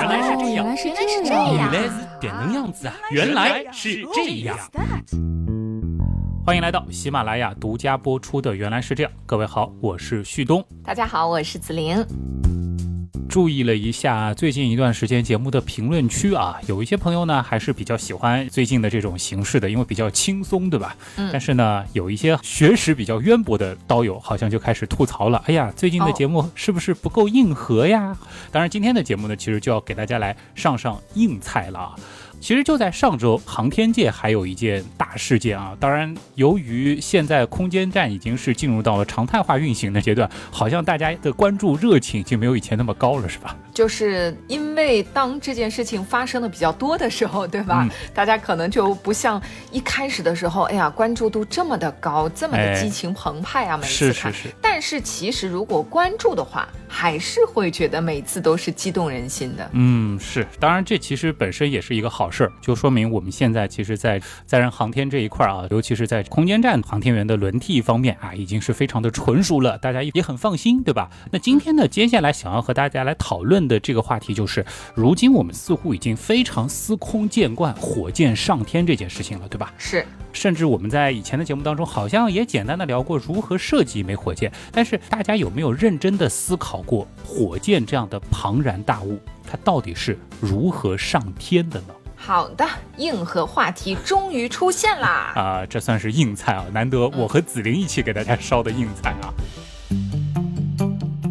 原来是这样，原来是原来是这样，原来是点能样子啊！原来是这样。欢迎来到喜马拉雅独家播出的《原来是这样》，各位好，我是旭东。大家好，我是子玲。注意了一下最近一段时间节目的评论区啊，有一些朋友呢还是比较喜欢最近的这种形式的，因为比较轻松，对吧？嗯但是呢，有一些学识比较渊博的刀友好像就开始吐槽了，哎呀，最近的哦节目是不是不够硬核呀？当然，今天的节目呢，其实就要给大家来上上硬菜了啊。其实就在上周，航天界还有一件大事件啊。当然，由于现在空间站已经是进入到了常态化运行的阶段，好像大家的关注热情已经没有以前那么高了，是吧？就是因为当这件事情发生的比较多的时候，对吧？嗯大家可能就不像一开始的时候，哎呀，关注度这么的高，这么的哎激情澎湃啊，每次看。是是是，但是其实如果关注的话，还是会觉得每次都是激动人心的。嗯，是。当然，这其实本身也是一个好事儿，就说明我们现在其实，在载人航天这一块儿啊，尤其是在空间站航天员的轮替方面啊，已经是非常的纯熟了，大家也很放心，对吧？那今天呢，接下来想要和大家来讨论的这个话题就是，如今我们似乎已经非常司空见惯火箭上天这件事情了，对吧？是，甚至我们在以前的节目当中，好像也简单的聊过如何设计一枚火箭，但是大家有没有认真的思考过火箭这样的庞然大物，它到底是如何上天的呢？好的，硬核话题终于出现啦！啊、这算是硬菜啊，难得我和紫菱一起给大家烧的硬菜啊。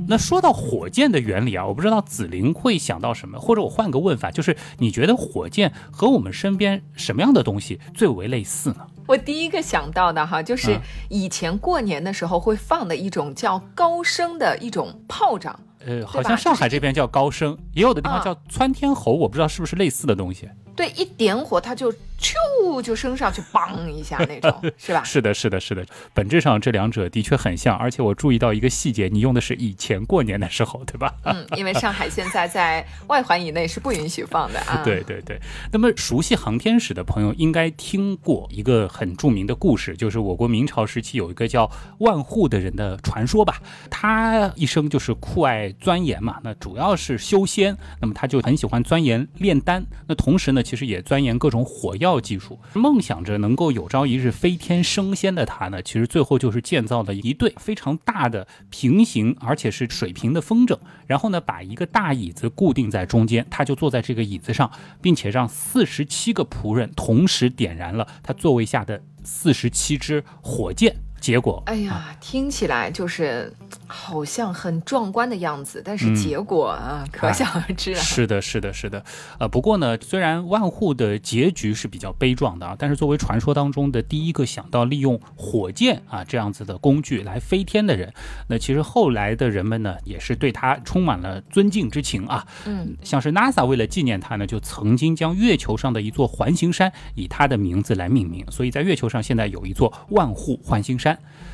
那说到火箭的原理啊，我不知道紫菱会想到什么，或者我换个问法，就是你觉得火箭和我们身边什么样的东西最为类似呢？我第一个想到的哈，就是嗯以前过年的时候会放的一种叫高升的一种炮仗。呃，好像上海这边叫高升，也有的地方啊叫窜天猴，我不知道是不是类似的东西。对，一点火它就咻就升上去，梆一下那种，是吧？是的，是的，是的，本质上这两者的确很像，而且我注意到一个细节，你用的是以前过年的时候，对吧？嗯，因为上海现在在外环以内是不允许放的啊。对对对。那么熟悉航天史的朋友应该听过一个很著名的故事，就是我国明朝时期有一个叫万户的人的传说吧。他一生就是酷爱钻研嘛，那主要是修仙，那么他就很喜欢钻研炼丹，那同时呢，其实也钻研各种火药技术，梦想着能够有朝一日飞天升仙的他呢，其实最后就是建造了一对非常大的平行而且是水平的风筝，然后呢，把一个大椅子固定在中间，他就坐在这个椅子上，并且让四十七个仆人同时点燃了他座位下的四十七支火箭。结果，哎呀，听起来就是好像很壮观的样子，但是嗯结果啊，可想而知啊。是的，是的，是的，呃，不过呢，虽然万户的结局是比较悲壮的啊，但是作为传说当中的第一个想到利用火箭啊这样子的工具来飞天的人，那其实后来的人们呢，也是对他充满了尊敬之情啊。嗯，像是 NASA 为了纪念他呢，就曾经将月球上的一座环形山以他的名字来命名，所以在月球上现在有一座万户环形山。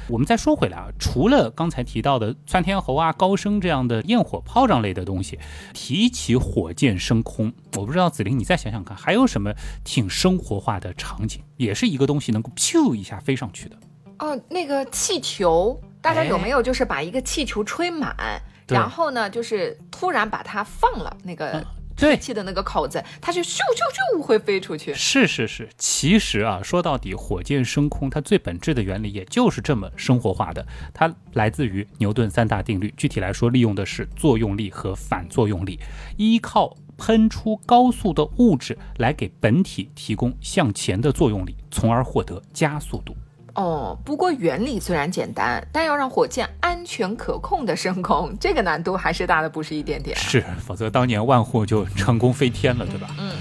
我们再说回来啊，除了刚才提到的窜天猴啊、高升这样的焰火炮仗类的东西，提起火箭升空，我不知道子菱，你再想想看，还有什么挺生活化的场景，也是一个东西能够咻一下飞上去的？哦，那个气球，大家有哎没有就是把一个气球吹满，对然后呢，就是突然把它放了那个嗯对，气的那个口子，它就咻咻咻会飞出去。是是是，其实啊，说到底，火箭升空它最本质的原理也就是这么生活化的，它来自于牛顿三大定律。具体来说，利用的是作用力和反作用力，依靠喷出高速的物质来给本体提供向前的作用力，从而获得加速度。哦，不过原理虽然简单，但要让火箭安全可控的升空，这个难度还是大的不是一点点啊。是，否则当年万户就成功飞天了，对吧？嗯。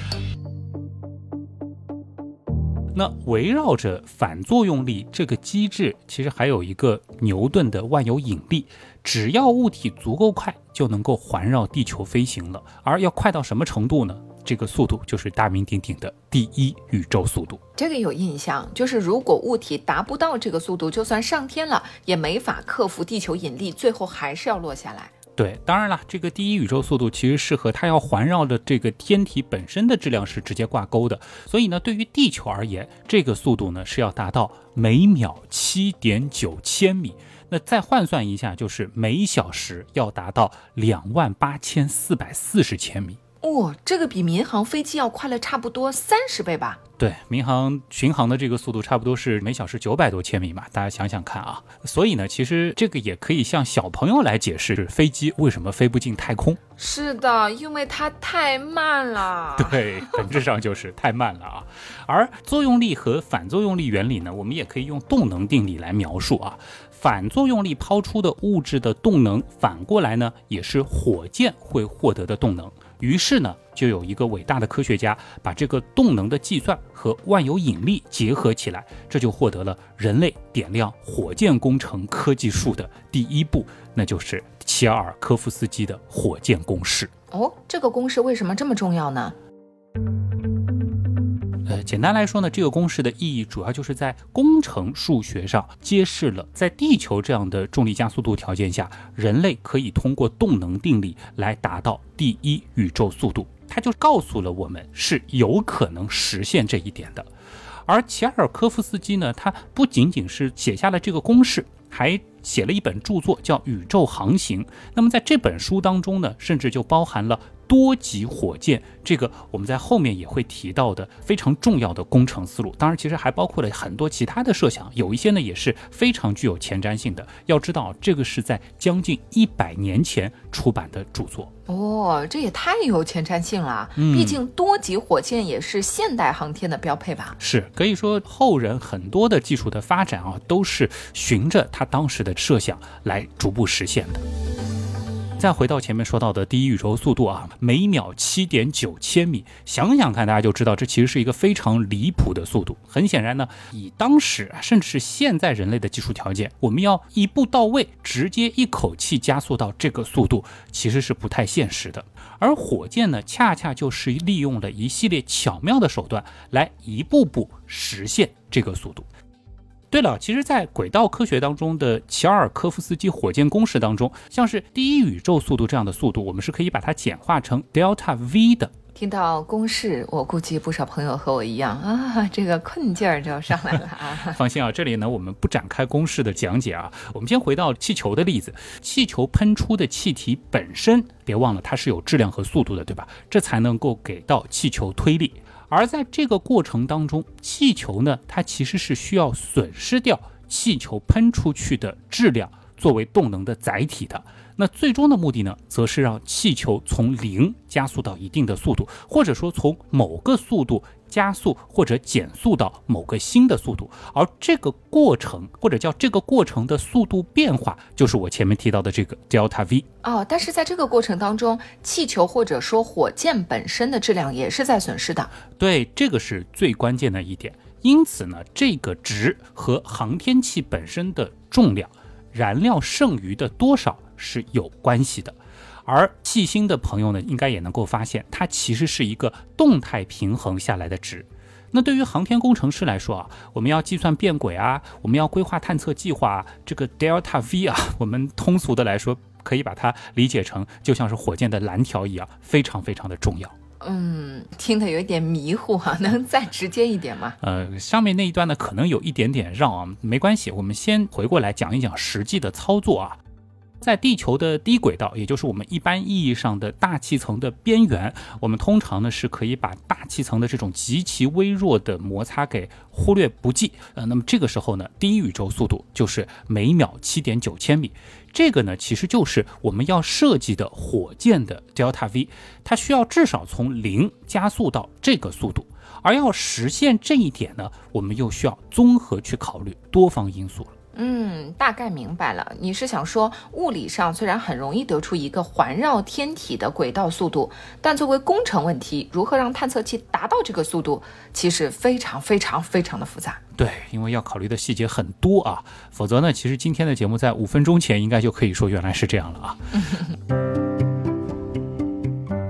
那围绕着反作用力这个机制，其实还有一个牛顿的万有引力，只要物体足够快，就能够环绕地球飞行了。而要快到什么程度呢？这个速度就是大名鼎鼎的第一宇宙速度。这个有印象，就是如果物体达不到这个速度，就算上天了，也没法克服地球引力，最后还是要落下来。对，当然了，这个第一宇宙速度其实是和它要环绕的这个天体本身的质量是直接挂钩的。所以呢，对于地球而言，这个速度呢是要达到每秒七点九千米。那再换算一下，就是每小时要达到两万八千四百四十千米。哦，这个比民航飞机要快了差不多三十倍吧？对，民航巡航的这个速度差不多是每小时九百多千米嘛，大家想想看啊。所以呢，其实这个也可以向小朋友来解释飞机为什么飞不进太空。是的，因为它太慢了。对，本质上就是太慢了啊。而作用力和反作用力原理呢，我们也可以用动能定理来描述啊。反作用力抛出的物质的动能，反过来呢，也是火箭会获得的动能。于是呢，就有一个伟大的科学家把这个动能的计算和万有引力结合起来，这就获得了人类点亮火箭工程科技树的第一步，那就是齐尔科夫斯基的火箭公式。哦，这个公式为什么这么重要呢？简单来说呢，这个公式的意义主要就是在工程数学上揭示了，在地球这样的重力加速度条件下，人类可以通过动能定理来达到第一宇宙速度。它就告诉了我们是有可能实现这一点的。而齐尔科夫斯基呢，他不仅仅是写下了这个公式，还写了一本著作叫《宇宙航行》。那么在这本书当中呢，甚至就包含了。多级火箭，这个我们在后面也会提到的非常重要的工程思路。当然，其实还包括了很多其他的设想，有一些呢也是非常具有前瞻性的。要知道，这个是在将近一百年前出版的著作。哦，这也太有前瞻性了。毕竟多级火箭也是现代航天的标配吧？是，可以说后人很多的技术的发展啊，都是循着他当时的设想来逐步实现的。再回到前面说到的第一宇宙速度啊，每秒七点九千米，想想看，大家就知道这其实是一个非常离谱的速度。很显然呢，以当时甚至是现在人类的技术条件，我们要一步到位，直接一口气加速到这个速度，其实是不太现实的。而火箭呢，恰恰就是利用了一系列巧妙的手段，来一步步实现这个速度。对了，其实，在轨道科学当中的齐尔科夫斯基火箭公式当中，像是第一宇宙速度这样的速度，我们是可以把它简化成 delta v 的。听到公式，我估计不少朋友和我一样啊，这个困劲儿就要上来了啊。放心啊，这里呢，我们不展开公式的讲解啊，我们先回到气球的例子，气球喷出的气体本身，别忘了它是有质量和速度的，对吧？这才能够给到气球推力。而在这个过程当中，气球呢，它其实是需要损失掉气球喷出去的质量作为动能的载体的。那最终的目的呢，则是让气球从零加速到一定的速度，或者说从某个速度加速或者减速到某个新的速度。而这个过程，或者叫这个过程的速度变化，就是我前面提到的这个 delta v。哦，但是在这个过程当中，气球或者说火箭本身的质量也是在损失的。对，这个是最关键的一点。因此呢，这个值和航天器本身的重量、燃料剩余的多少。是有关系的，而细心的朋友呢，应该也能够发现，它其实是一个动态平衡下来的值。那对于航天工程师来说啊，我们要计算变轨啊，我们要规划探测计划，这个 delta v 啊，我们通俗的来说，可以把它理解成就像是火箭的蓝条一样，非常非常的重要。嗯，听得有点迷糊哈，能再直接一点吗？呃，上面那一段呢，可能有一点点绕啊，没关系，我们先回过来讲一讲实际的操作啊。在地球的低轨道，也就是我们一般意义上的大气层的边缘，我们通常呢是可以把大气层的这种极其微弱的摩擦给忽略不计。呃，那么这个时候呢，第一宇宙速度就是每秒七点九千米。这个呢，其实就是我们要设计的火箭的 delta v，它需要至少从零加速到这个速度。而要实现这一点呢，我们又需要综合去考虑多方因素了。嗯，大概明白了。你是想说，物理上虽然很容易得出一个环绕天体的轨道速度，但作为工程问题，如何让探测器达到这个速度，其实非常非常非常的复杂。对，因为要考虑的细节很多啊，否则呢，其实今天的节目在五分钟前应该就可以说原来是这样了啊。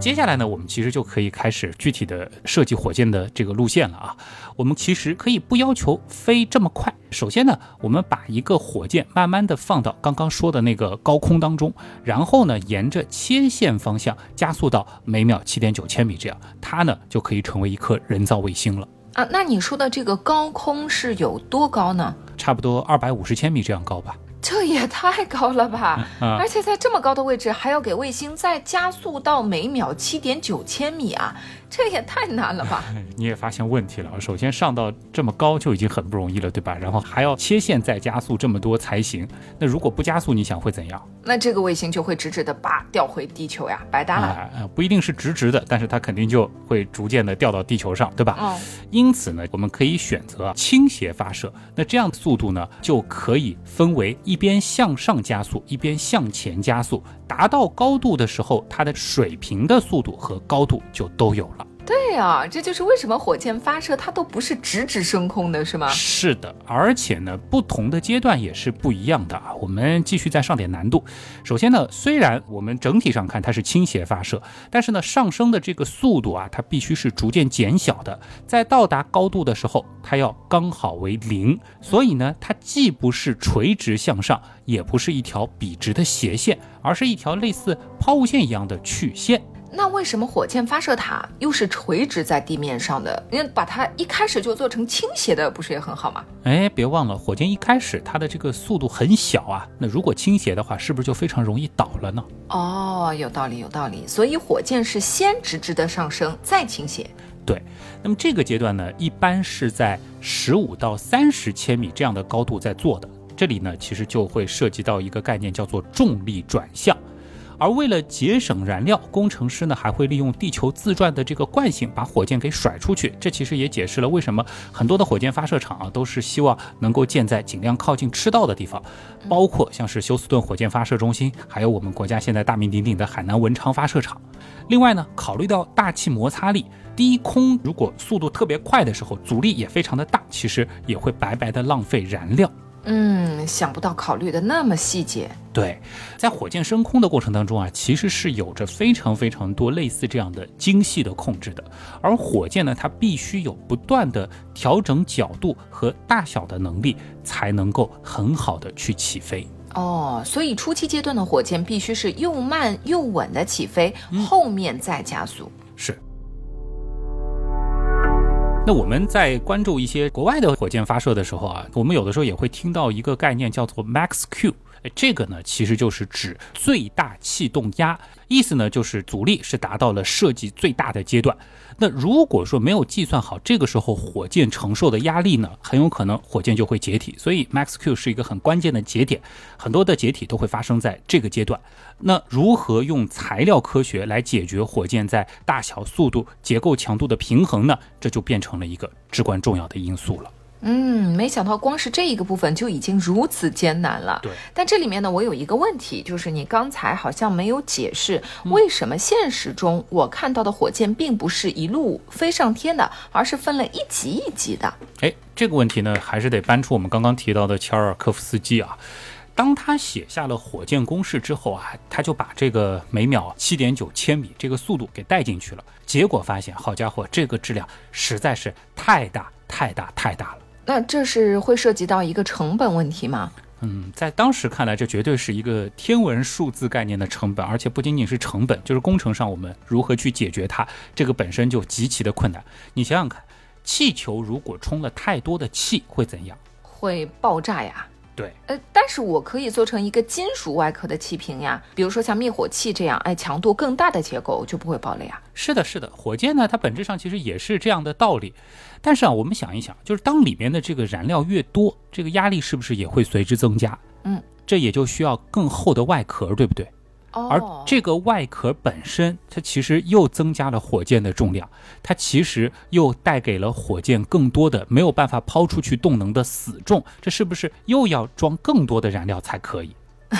接下来呢，我们其实就可以开始具体的设计火箭的这个路线了啊。我们其实可以不要求飞这么快。首先呢，我们把一个火箭慢慢的放到刚刚说的那个高空当中，然后呢，沿着切线方向加速到每秒七点九千米，这样它呢就可以成为一颗人造卫星了啊。那你说的这个高空是有多高呢？差不多二百五十千米这样高吧。这也太高了吧！啊而且在这么高的位置，还要给卫星再加速到每秒七点九千米啊，这也太难了吧！哎 你也发现问题了。首先上到这么高就已经很不容易了，对吧？然后还要切线再加速这么多才行。那如果不加速，你想会怎样？那这个卫星就会直直的叭掉回地球呀，白搭了。啊、呃不一定是直直的，但是它肯定就会逐渐的掉到地球上，对吧？哦，因此呢，我们可以选择倾斜发射。那这样的速度呢，就可以分为一边向上加速，一边向前加速。达到高度的时候，它的水平的速度和高度就都有了。对啊，这就是为什么火箭发射它都不是直直升空的，是吗？是的，而且呢，不同的阶段也是不一样的啊。我们继续再上点难度。首先呢，虽然我们整体上看它是倾斜发射，但是呢，上升的这个速度啊，它必须是逐渐减小的。在到达高度的时候，它要刚好为零。所以呢，它既不是垂直向上，也不是一条笔直的斜线，而是一条类似抛物线一样的曲线。那为什么火箭发射塔又是垂直在地面上的？因为把它一开始就做成倾斜的，不是也很好吗？哎，别忘了，火箭一开始它的这个速度很小啊，那如果倾斜的话，是不是就非常容易倒了呢？哦，有道理，有道理。所以火箭是先直直的上升，再倾斜。对，那么这个阶段呢，一般是在十五到三十千米这样的高度在做的。这里呢，其实就会涉及到一个概念，叫做重力转向。而为了节省燃料，工程师呢还会利用地球自转的这个惯性，把火箭给甩出去。这其实也解释了为什么很多的火箭发射场啊，都是希望能够建在尽量靠近赤道的地方，包括像是休斯顿火箭发射中心，还有我们国家现在大名鼎鼎的海南文昌发射场。另外呢，考虑到大气摩擦力，低空如果速度特别快的时候，阻力也非常的大，其实也会白白的浪费燃料。嗯，想不到考虑的那么细节。对，在火箭升空的过程当中啊，其实是有着非常非常多类似这样的精细的控制的。而火箭呢，它必须有不断的调整角度和大小的能力，才能够很好的去起飞。哦，所以初期阶段的火箭必须是又慢又稳的起飞，后面再加速。那我们在关注一些国外的火箭发射的时候啊，我们有的时候也会听到一个概念叫做 Max Q。这个呢，其实就是指最大气动压，意思呢就是阻力是达到了设计最大的阶段。那如果说没有计算好，这个时候火箭承受的压力呢，很有可能火箭就会解体。所以 Max Q 是一个很关键的节点，很多的解体都会发生在这个阶段。那如何用材料科学来解决火箭在大小、速度、结构强度的平衡呢？这就变成了一个至关重要的因素了。嗯，没想到光是这一个部分就已经如此艰难了。对，但这里面呢，我有一个问题，就是你刚才好像没有解释，为什么现实中我看到的火箭并不是一路飞上天的，而是分了一级一级的？哎，这个问题呢，还是得搬出我们刚刚提到的乔尔科夫斯基啊。当他写下了火箭公式之后啊，他就把这个每秒七点九千米这个速度给带进去了。结果发现，好家伙，这个质量实在是太大太大太大了。那这是会涉及到一个成本问题吗？嗯，在当时看来，这绝对是一个天文数字概念的成本，而且不仅仅是成本，就是工程上我们如何去解决它，这个本身就极其的困难。你想想看，气球如果充了太多的气会怎样？会爆炸呀？对，呃，但是我可以做成一个金属外壳的气瓶呀，比如说像灭火器这样，哎，强度更大的结构就不会爆了呀。是的，是的，火箭呢，它本质上其实也是这样的道理。但是啊，我们想一想，就是当里面的这个燃料越多，这个压力是不是也会随之增加？嗯，这也就需要更厚的外壳，对不对？而哦，这个外壳本身，它其实又增加了火箭的重量，它其实又带给了火箭更多的没有办法抛出去动能的死重，这是不是又要装更多的燃料才可以？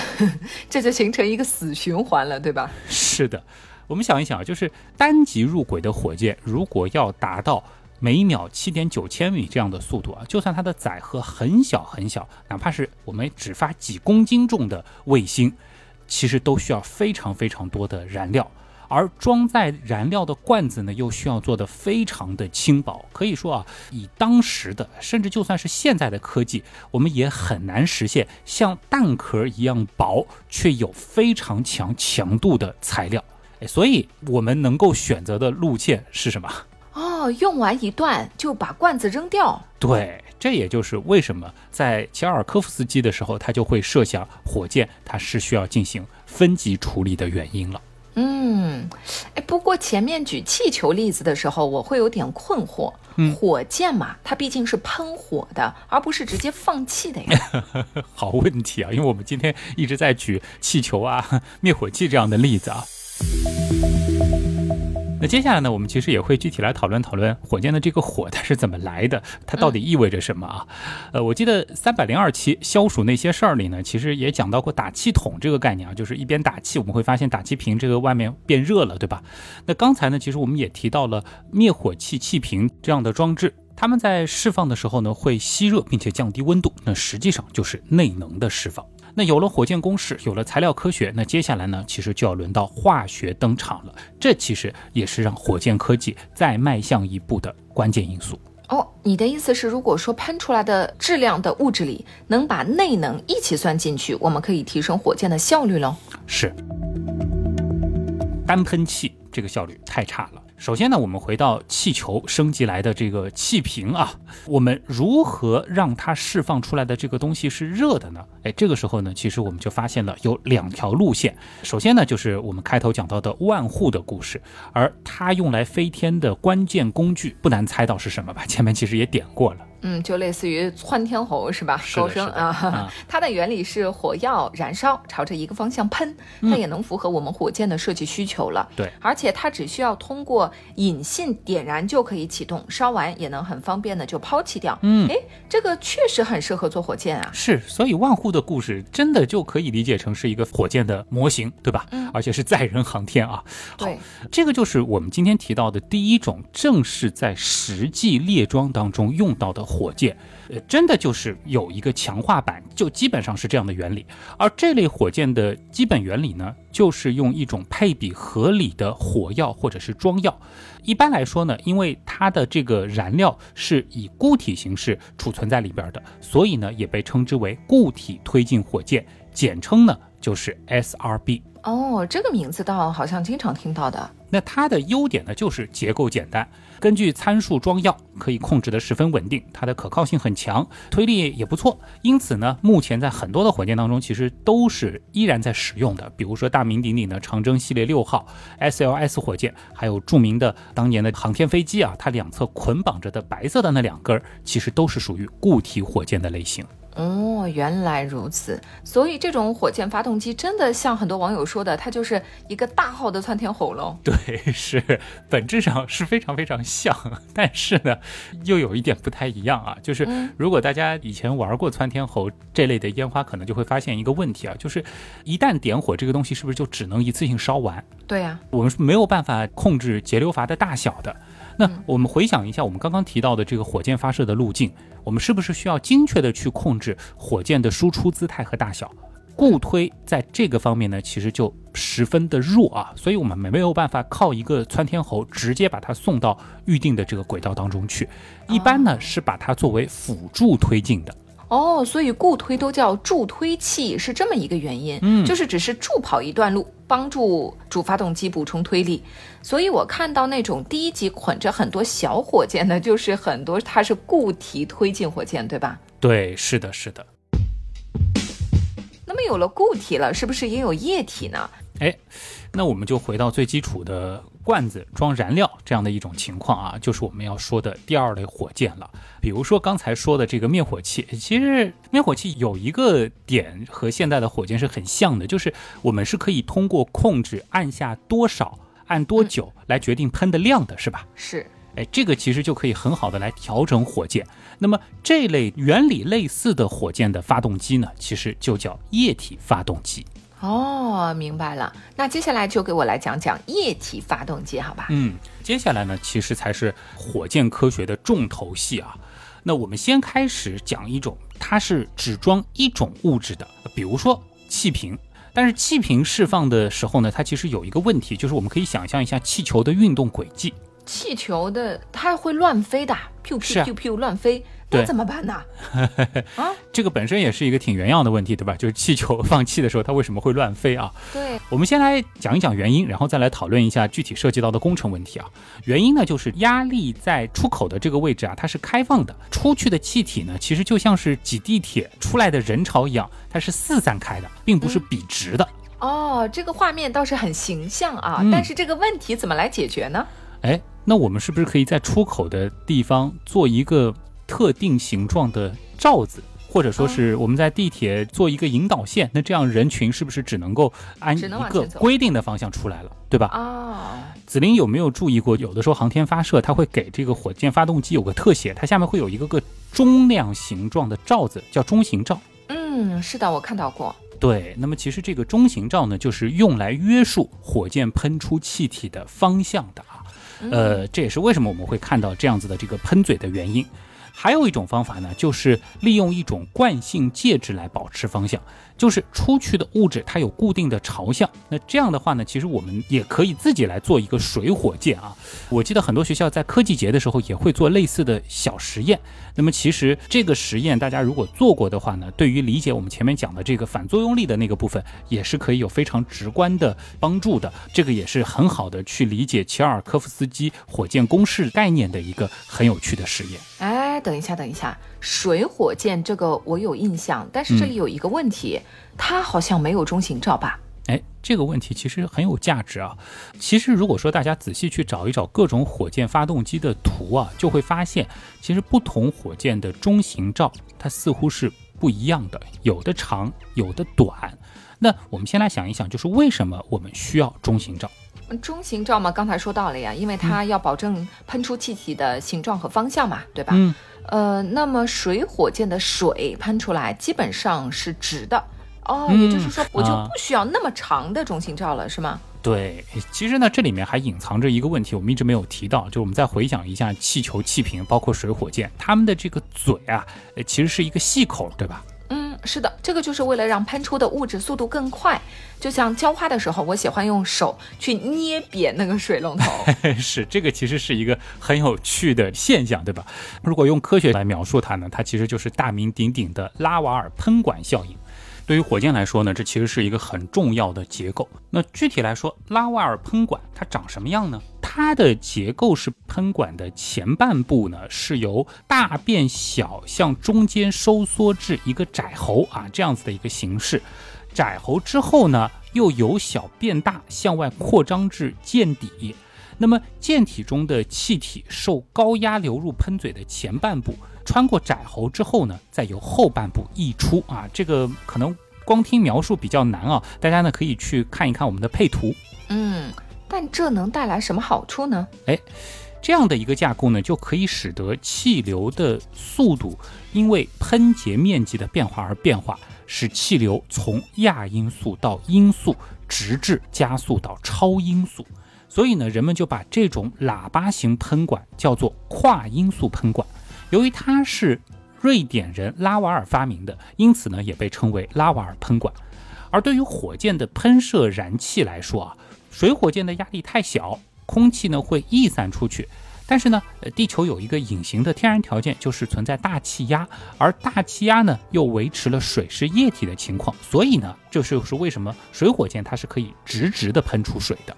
这就形成一个死循环了，对吧？是的，我们想一想啊，就是单级入轨的火箭，如果要达到每秒七点九千米这样的速度啊，就算它的载荷很小很小，哪怕是我们只发几公斤重的卫星，其实都需要非常非常多的燃料。而装载燃料的罐子呢，又需要做的非常的轻薄。可以说啊，以当时的，甚至就算是现在的科技，我们也很难实现像蛋壳一样薄却有非常强强度的材料。所以我们能够选择的路线是什么？哦，用完一段就把罐子扔掉。对，这也就是为什么在齐奥尔科夫斯基的时候，他就会设想火箭它是需要进行分级处理的原因了。嗯，哎，不过前面举气球例子的时候，我会有点困惑。火箭嘛，它毕竟是喷火的，而不是直接放气的呀。好问题啊，因为我们今天一直在举气球啊、灭火器这样的例子啊。那接下来呢，我们其实也会具体来讨论讨论火箭的这个火它是怎么来的，它到底意味着什么啊？呃，我记得三百零二期消暑那些事儿里呢，其实也讲到过打气筒这个概念啊，就是一边打气，我们会发现打气瓶这个外面变热了，对吧？那刚才呢，其实我们也提到了灭火器气瓶这样的装置，它们在释放的时候呢，会吸热并且降低温度，那实际上就是内能的释放。那有了火箭公式，有了材料科学，那接下来呢，其实就要轮到化学登场了。这其实也是让火箭科技再迈向一步的关键因素。哦，你的意思是，如果说喷出来的质量的物质里能把内能一起算进去，我们可以提升火箭的效率喽？是，单喷气这个效率太差了。首先呢，我们回到气球升级来的这个气瓶啊，我们如何让它释放出来的这个东西是热的呢？哎，这个时候呢，其实我们就发现了有两条路线。首先呢，就是我们开头讲到的万户的故事，而它用来飞天的关键工具，不难猜到是什么吧？前面其实也点过了。嗯，就类似于窜天猴是吧？高升啊，它的原理是火药燃烧，朝着一个方向喷，它也能符合我们火箭的设计需求了。对，而且它只需要通过引信点燃就可以启动，烧完也能很方便的就抛弃掉。嗯，哎，这个确实很适合做火箭啊。是，所以万户的故事真的就可以理解成是一个火箭的模型，对吧？嗯，而且是载人航天啊。好，这个就是我们今天提到的第一种，正是在实际列装当中用到的。火箭，呃，真的就是有一个强化版，就基本上是这样的原理。而这类火箭的基本原理呢，就是用一种配比合理的火药或者是装药。一般来说呢，因为它的这个燃料是以固体形式储存在里边的，所以呢，也被称之为固体推进火箭，简称呢就是 SRB。哦，这个名字倒好像经常听到的。那它的优点呢，就是结构简单，根据参数装药，可以控制的十分稳定，它的可靠性很强，推力也不错。因此呢，目前在很多的火箭当中，其实都是依然在使用的。比如说大名鼎鼎的长征系列六号 SLS 火箭，还有著名的当年的航天飞机啊，它两侧捆绑着的白色的那两根，其实都是属于固体火箭的类型。哦，原来如此，所以这种火箭发动机真的像很多网友说的，它就是一个大号的窜天猴喽。对，是本质上是非常非常像，但是呢，又有一点不太一样啊。就是如果大家以前玩过窜天猴这类的烟花，可能就会发现一个问题啊，就是一旦点火，这个东西是不是就只能一次性烧完？对呀，我们是没有办法控制节流阀的大小的。那我们回想一下，我们刚刚提到的这个火箭发射的路径，我们是不是需要精确的去控制火箭的输出姿态和大小？固推在这个方面呢，其实就十分的弱啊，所以我们没没有办法靠一个窜天猴直接把它送到预定的这个轨道当中去，一般呢是把它作为辅助推进的。哦，所以固推都叫助推器，是这么一个原因，嗯，就是只是助跑一段路，帮助主发动机补充推力。所以我看到那种第一级捆着很多小火箭的，就是很多它是固体推进火箭，对吧？对，是的，是的。那么有了固体了，是不是也有液体呢？哎，那我们就回到最基础的。罐子装燃料这样的一种情况啊，就是我们要说的第二类火箭了。比如说刚才说的这个灭火器，其实灭火器有一个点和现在的火箭是很像的，就是我们是可以通过控制按下多少、按多久来决定喷的量的，是吧？是。哎，这个其实就可以很好的来调整火箭。那么这类原理类似的火箭的发动机呢，其实就叫液体发动机。哦，明白了。那接下来就给我来讲讲液体发动机，好吧？嗯，接下来呢，其实才是火箭科学的重头戏啊。那我们先开始讲一种，它是只装一种物质的，比如说气瓶。但是气瓶释放的时候呢，它其实有一个问题，就是我们可以想象一下气球的运动轨迹。气球的它会乱飞的，噗噗噗噗乱飞。对那怎么办呢？啊，这个本身也是一个挺原样的问题，对吧？就是气球放气的时候，它为什么会乱飞啊？对，我们先来讲一讲原因，然后再来讨论一下具体涉及到的工程问题啊。原因呢，就是压力在出口的这个位置啊，它是开放的，出去的气体呢，其实就像是挤地铁出来的人潮一样，它是四散开的，并不是笔直的。哦，这个画面倒是很形象啊，嗯但是这个问题怎么来解决呢？哎，那我们是不是可以在出口的地方做一个特定形状的罩子？或者说是我们在地铁做一个引导线，那这样人群是不是只能够按一个规定的方向出来了，对吧？哦，紫菱有没有注意过，有的时候航天发射它会给这个火箭发动机有个特写，它下面会有一个个钟量形状的罩子，叫中型罩。嗯，是的，我看到过。对，那么其实这个中型罩呢，就是用来约束火箭喷出气体的方向的啊。呃，这也是为什么我们会看到这样子的这个喷嘴的原因。还有一种方法呢，就是利用一种惯性介质来保持方向，就是出去的物质它有固定的朝向。那这样的话呢，其实我们也可以自己来做一个水火箭啊。我记得很多学校在科技节的时候也会做类似的小实验。那么其实这个实验大家如果做过的话呢，对于理解我们前面讲的这个反作用力的那个部分，也是可以有非常直观的帮助的。这个也是很好的去理解齐尔科夫斯基火箭公式概念的一个很有趣的实验。哎，等一下，等一下，水火箭这个我有印象，但是这里有一个问题，它好像没有中型罩吧？哎，这个问题其实很有价值啊。其实如果说大家仔细去找一找各种火箭发动机的图啊，就会发现，其实不同火箭的中型罩它似乎是不一样的，有的长，有的短。那我们先来想一想，就是为什么我们需要中型罩？嗯中型罩嘛，刚才说到了呀，因为它要保证喷出气体的形状和方向嘛，对吧？嗯，呃，那么水火箭的水喷出来基本上是直的。哦，嗯也就是说，我就啊不需要那么长的中心罩了，是吗？对，其实呢，这里面还隐藏着一个问题，我们一直没有提到，就我们再回想一下气球、气瓶，包括水火箭，它们的这个嘴啊，呃其实是一个细口，对吧？是的，这个就是为了让喷出的物质速度更快。就像浇花的时候，我喜欢用手去捏扁那个水龙头。是，这个其实是一个很有趣的现象，对吧？如果用科学来描述它呢，它其实就是大名鼎鼎的拉瓦尔喷管效应。对于火箭来说呢，这其实是一个很重要的结构。那具体来说，拉瓦尔喷管它长什么样呢？它的结构是喷管的前半部呢是由大变小向中间收缩至一个窄喉啊这样子的一个形式，窄喉之后呢又由小变大向外扩张至见底。那么舰体中的气体受高压流入喷嘴的前半部，穿过窄喉之后呢，再由后半部溢出啊。这个可能光听描述比较难啊，大家呢可以去看一看我们的配图。嗯，但这能带来什么好处呢？这样的一个架构呢，就可以使得气流的速度因为喷节面积的变化而变化，使气流从亚音速到音速，直至加速到超音速。所以呢，人们就把这种喇叭型喷管叫做跨音速喷管。由于它是瑞典人拉瓦尔发明的，因此呢，也被称为拉瓦尔喷管。而对于火箭的喷射燃气来说啊，水火箭的压力太小，空气呢会逸散出去。但是呢，呃，地球有一个隐形的天然条件，就是存在大气压，而大气压呢又维持了水是液体的情况，所以呢，这就是为什么水火箭它是可以直直的喷出水的。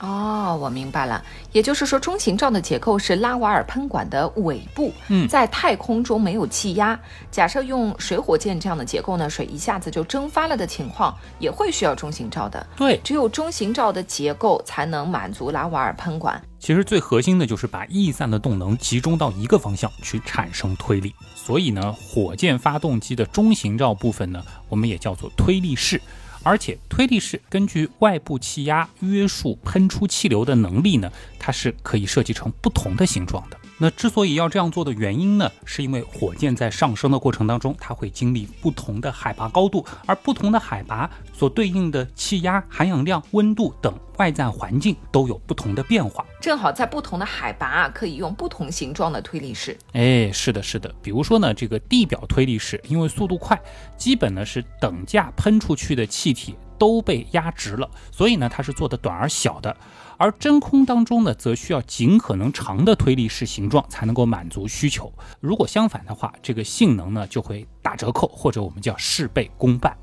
哦，我明白了。也就是说，中型罩的结构是拉瓦尔喷管的尾部。嗯在太空中没有气压，假设用水火箭这样的结构呢，水一下子就蒸发了的情况，也会需要中型罩的。对，只有中型罩的结构才能满足拉瓦尔喷管。其实最核心的就是把逸散的动能集中到一个方向去产生推力。所以呢，火箭发动机的中型罩部分呢，我们也叫做推力室。而且推力室根据外部气压约束喷出气流的能力呢，它是可以设计成不同的形状的。那之所以要这样做的原因呢，是因为火箭在上升的过程当中，它会经历不同的海拔高度，而不同的海拔所对应的气压、含氧量、温度等外在环境都有不同的变化。正好在不同的海拔啊可以用不同形状的推力室。哎，是的，是的。比如说呢，这个地表推力室，因为速度快，基本呢是等价喷出去的气体都被压直了，所以呢，它是做的短而小的。而真空当中呢，则需要尽可能长的推力式形状才能够满足需求。如果相反的话，这个性能呢就会打折扣，或者我们叫事倍功半。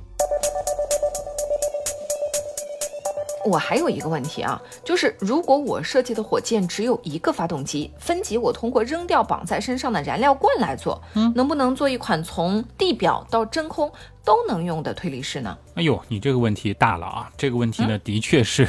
我还有一个问题啊，就是如果我设计的火箭只有一个发动机，分级我通过扔掉绑在身上的燃料罐来做，嗯，能不能做一款从地表到真空？都能用的推力式呢？哎呦，你这个问题大了啊！这个问题呢，的确是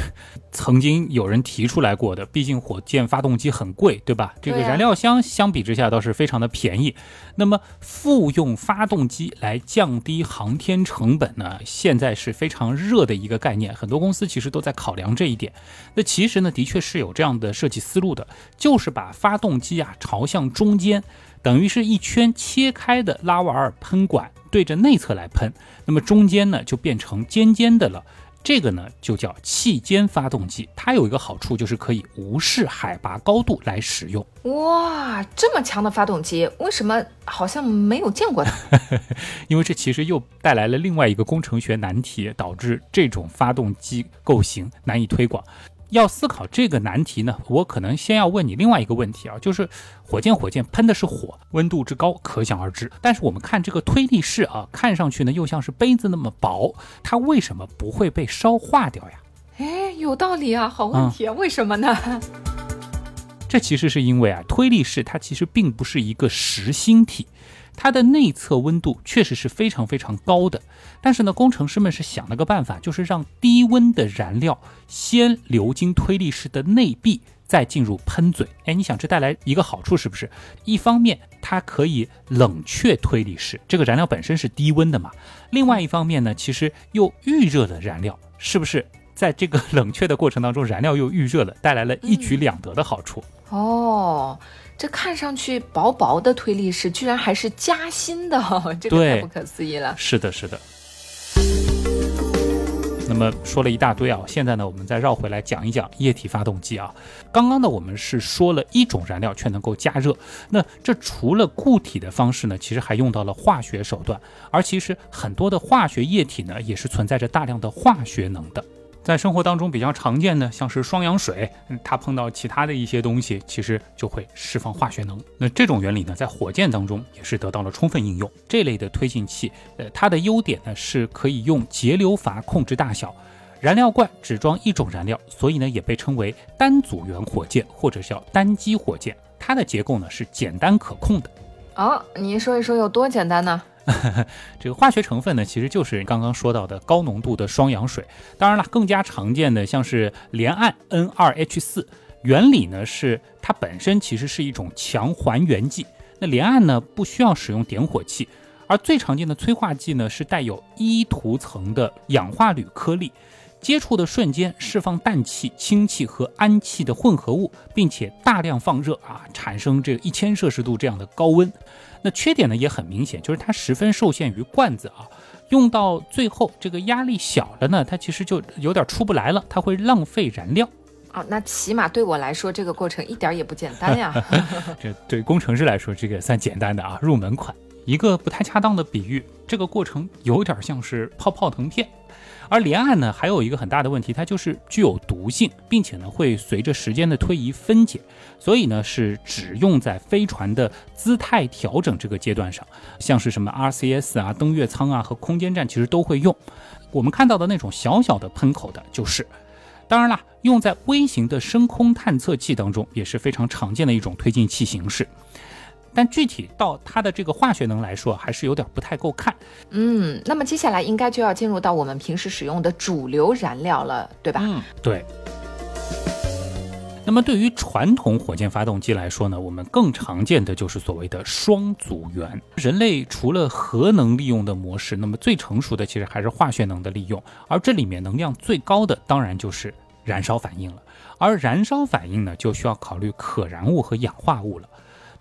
曾经有人提出来过的。毕竟火箭发动机很贵，对吧？这个燃料箱相比之下倒是非常的便宜。那么复用发动机来降低航天成本呢？现在是非常热的一个概念，很多公司其实都在考量这一点。那其实呢，的确是有这样的设计思路的，就是把发动机啊朝向中间，等于是一圈切开的拉瓦尔喷管。对着内侧来喷，那么中间呢就变成尖尖的了，这个呢就叫气尖发动机。它有一个好处就是可以无视海拔高度来使用。哇，这么强的发动机，为什么好像没有见过呢？因为这其实又带来了另外一个工程学难题，导致这种发动机构型难以推广。要思考这个难题呢，我可能先要问你另外一个问题啊，就是火箭火箭喷的是火，温度之高可想而知。但是我们看这个推力式啊，看上去呢又像是杯子那么薄，它为什么不会被烧化掉呀？哎，有道理啊，好问题啊，为什么呢？这其实是因为啊，推力式它其实并不是一个实心体。它的内侧温度确实是非常非常高的，但是呢，工程师们是想了个办法，就是让低温的燃料先流经推力室的内壁，再进入喷嘴。哎，你想这带来一个好处是不是？一方面它可以冷却推力室，这个燃料本身是低温的嘛；另外一方面呢，其实又预热了燃料，是不是？在这个冷却的过程当中，燃料又预热了，带来了一举两得的好处。哦。这看上去薄薄的推力式，居然还是夹心的，这个太不可思议了。是的，是的。那么说了一大堆啊，现在呢，我们再绕回来讲一讲液体发动机啊。刚刚呢，我们是说了一种燃料却能够加热，那这除了固体的方式呢，其实还用到了化学手段，而其实很多的化学液体呢，也是存在着大量的化学能的。在生活当中比较常见的，像是双氧水，它碰到其他的一些东西，其实就会释放化学能。那这种原理呢，在火箭当中也是得到了充分应用。这类的推进器，呃，它的优点呢是可以用节流阀控制大小，燃料罐只装一种燃料，所以呢也被称为单组元火箭或者叫单机火箭。它的结构呢是简单可控的。哦，你说一说有多简单呢？这个化学成分呢，其实就是刚刚说到的高浓度的双氧水。当然了，更加常见的像是联氨 N2H4，原理呢是它本身其实是一种强还原剂。那联氨呢不需要使用点火器，而最常见的催化剂呢是带有一涂层的氧化铝颗粒，接触的瞬间释放氮气、氢气和氨气的混合物，并且大量放热啊，产生这一千摄氏度这样的高温。那缺点呢也很明显，就是它十分受限于罐子啊，用到最后这个压力小了呢，它其实就有点出不来了，它会浪费燃料啊。那起码对我来说，这个过程一点也不简单呀。这对工程师来说，这个算简单的啊，入门款。一个不太恰当的比喻，这个过程有点像是泡泡腾片。而联氨呢，还有一个很大的问题，它就是具有毒性，并且呢会随着时间的推移分解，所以呢是只用在飞船的姿态调整这个阶段上，像是什么 RCS 啊、登月舱啊和空间站其实都会用。我们看到的那种小小的喷口的，就是。当然啦，用在微型的深空探测器当中也是非常常见的一种推进器形式。但具体到它的这个化学能来说，还是有点不太够看。嗯，那么接下来应该就要进入到我们平时使用的主流燃料了，对吧？嗯，对。那么对于传统火箭发动机来说呢，我们更常见的就是所谓的双组元。人类除了核能利用的模式，那么最成熟的其实还是化学能的利用，而这里面能量最高的当然就是燃烧反应了。而燃烧反应呢，就需要考虑可燃物和氧化物了。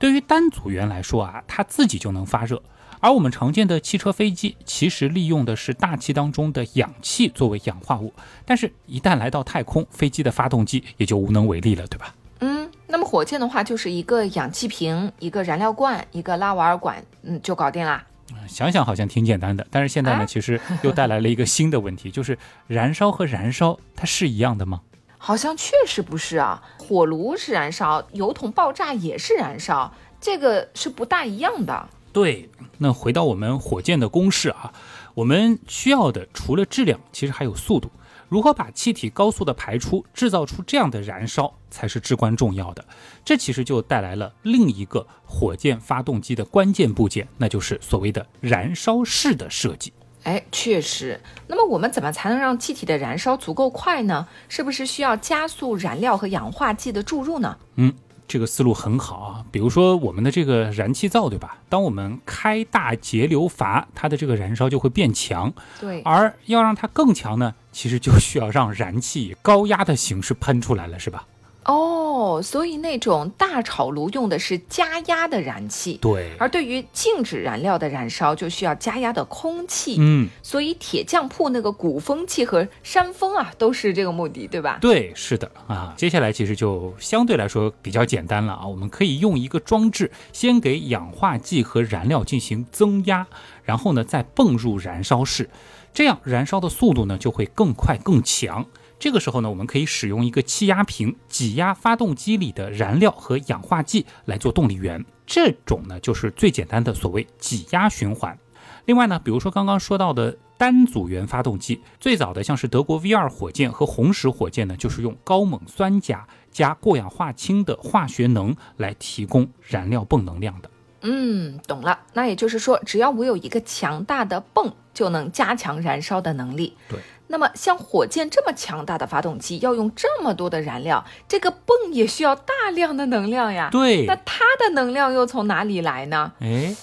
对于单组员来说啊，它自己就能发热，而我们常见的汽车、飞机其实利用的是大气当中的氧气作为氧化物，但是，一旦来到太空，飞机的发动机也就无能为力了，对吧？嗯，那么火箭的话，就是一个氧气瓶、一个燃料罐、一个拉瓦尔管，嗯，就搞定啦。想想好像挺简单的，但是现在呢，啊其实又带来了一个新的问题，就是燃烧和燃烧它是一样的吗？好像确实不是啊，火炉是燃烧，油桶爆炸也是燃烧，这个是不大一样的。对，那回到我们火箭的公式啊，我们需要的除了质量，其实还有速度。如何把气体高速的排出，制造出这样的燃烧，才是至关重要的。这其实就带来了另一个火箭发动机的关键部件，那就是所谓的燃烧室的设计。哎，确实。那么我们怎么才能让气体的燃烧足够快呢？是不是需要加速燃料和氧化剂的注入呢？嗯，这个思路很好啊。比如说我们的这个燃气灶，对吧？当我们开大节流阀，它的这个燃烧就会变强。对，而要让它更强呢，其实就需要让燃气以高压的形式喷出来了，是吧？哦，所以那种大炒炉用的是加压的燃气，对，而对于静止燃料的燃烧就需要加压的空气。嗯，所以铁匠铺那个鼓风器和山风啊，都是这个目的，对吧？对，是的啊。接下来其实就相对来说比较简单了啊，我们可以用一个装置先给氧化剂和燃料进行增压，然后呢再泵入燃烧室，这样燃烧的速度呢就会更快更强。这个时候呢，我们可以使用一个气压瓶挤压发动机里的燃料和氧化剂来做动力源，这种呢就是最简单的所谓挤压循环。另外呢，比如说刚刚说到的单组元发动机，最早的像是德国 V 二火箭和红石火箭呢，就是用高锰酸钾加过氧化氢的化学能来提供燃料泵能量的。嗯，懂了。那也就是说，只要我有一个强大的泵，就能加强燃烧的能力。对。那么，像火箭这么强大的发动机，要用这么多的燃料，这个泵也需要大量的能量呀。对那它的能量又从哪里来呢？哎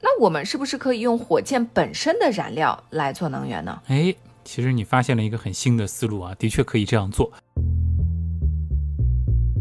那我们是不是可以用火箭本身的燃料来做能源呢？哎，其实你发现了一个很新的思路啊，的确可以这样做。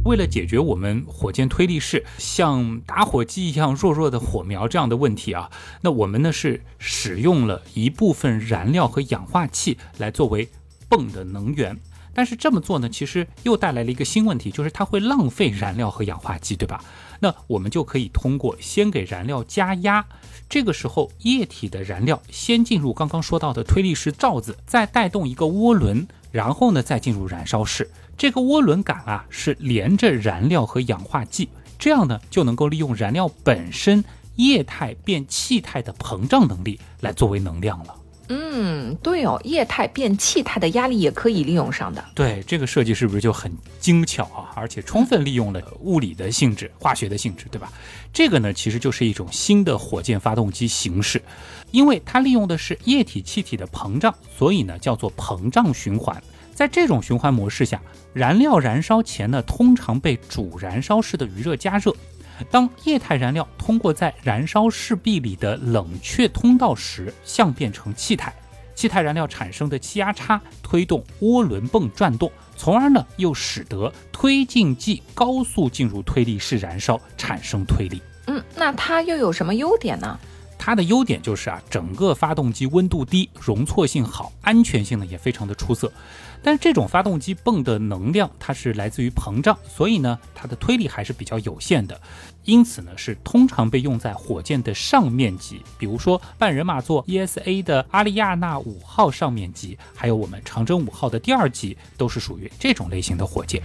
为了解决我们火箭推力室像打火机一样弱弱的火苗这样的问题啊，那我们呢是使用了一部分燃料和氧化气来作为泵的能源。但是这么做呢，其实又带来了一个新问题，就是它会浪费燃料和氧化剂，对吧？那我们就可以通过先给燃料加压，这个时候液体的燃料先进入刚刚说到的推力式罩子，再带动一个涡轮，然后呢再进入燃烧室。这个涡轮杆啊是连着燃料和氧化剂，这样呢就能够利用燃料本身液态变气态的膨胀能力来作为能量了。嗯，对哦，液态变气态的压力也可以利用上的。对这个设计是不是就很精巧啊？而且充分利用了物理的性质、化学的性质，对吧？这个呢，其实就是一种新的火箭发动机形式，因为它利用的是液体气体的膨胀，所以呢叫做膨胀循环。在这种循环模式下，燃料燃烧前呢，通常被主燃烧室的余热加热。当液态燃料通过在燃烧室壁里的冷却通道时，相变成气态。气态燃料产生的气压差推动涡轮泵转动，从而呢又使得推进剂高速进入推力室燃烧，产生推力。嗯，那它又有什么优点呢？它的优点就是啊，整个发动机温度低，容错性好，安全性呢也非常的出色。但是这种发动机泵的能量它是来自于膨胀，所以呢它的推力还是比较有限的，因此呢是通常被用在火箭的上面级，比如说半人马座 ESA 的阿利亚纳五号上面级，还有我们长征五号的第二级，都是属于这种类型的火箭。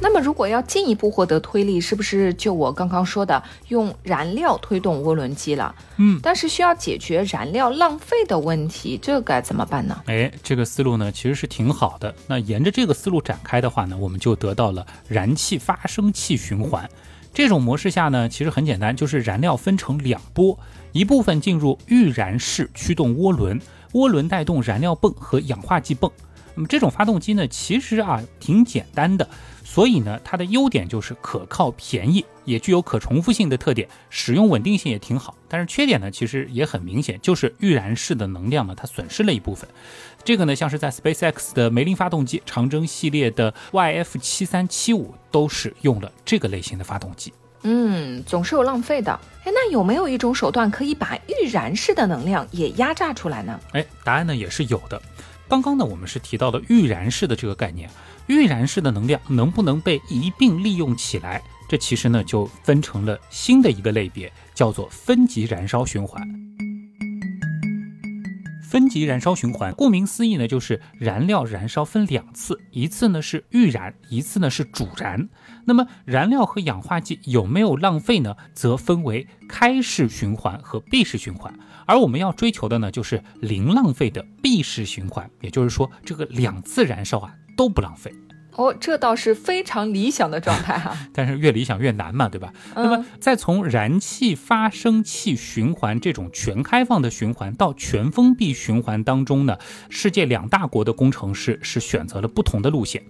那么，如果要进一步获得推力，是不是就我刚刚说的用燃料推动涡轮机了？嗯，但是需要解决燃料浪费的问题，这该怎么办呢？哎，这个思路呢其实是挺好的。那沿着这个思路展开的话呢，我们就得到了燃气发生器循环。这种模式下呢，其实很简单，就是燃料分成两波，一部分进入预燃室驱动涡轮，涡轮带动燃料泵和氧化剂泵。那么这种发动机呢，其实啊挺简单的，所以呢它的优点就是可靠、便宜，也具有可重复性的特点，使用稳定性也挺好。但是缺点呢，其实也很明显，就是预燃式的能量呢它损失了一部分。这个呢，像是在 SpaceX 的梅林发动机、长征系列的 YF 七三七五都是用了这个类型的发动机。嗯，总是有浪费的。哎，那有没有一种手段可以把预燃式的能量也压榨出来呢？哎，答案呢也是有的。刚刚呢，我们是提到了预燃式的这个概念，预燃式的能量能不能被一并利用起来，这其实呢就分成了新的一个类别，叫做分级燃烧循环。分级燃烧循环，顾名思义呢，就是燃料燃烧分两次，一次呢是预燃，一次呢是主燃。那么燃料和氧化剂有没有浪费呢？则分为开式循环和闭式循环。而我们要追求的呢，就是零浪费的闭式循环，也就是说，这个两次燃烧啊都不浪费。哦，这倒是非常理想的状态哈。但是越理想越难嘛，对吧？那么再从燃气发生器循环这种全开放的循环到全封闭循环当中呢，世界两大国的工程师是选择了不同的路线。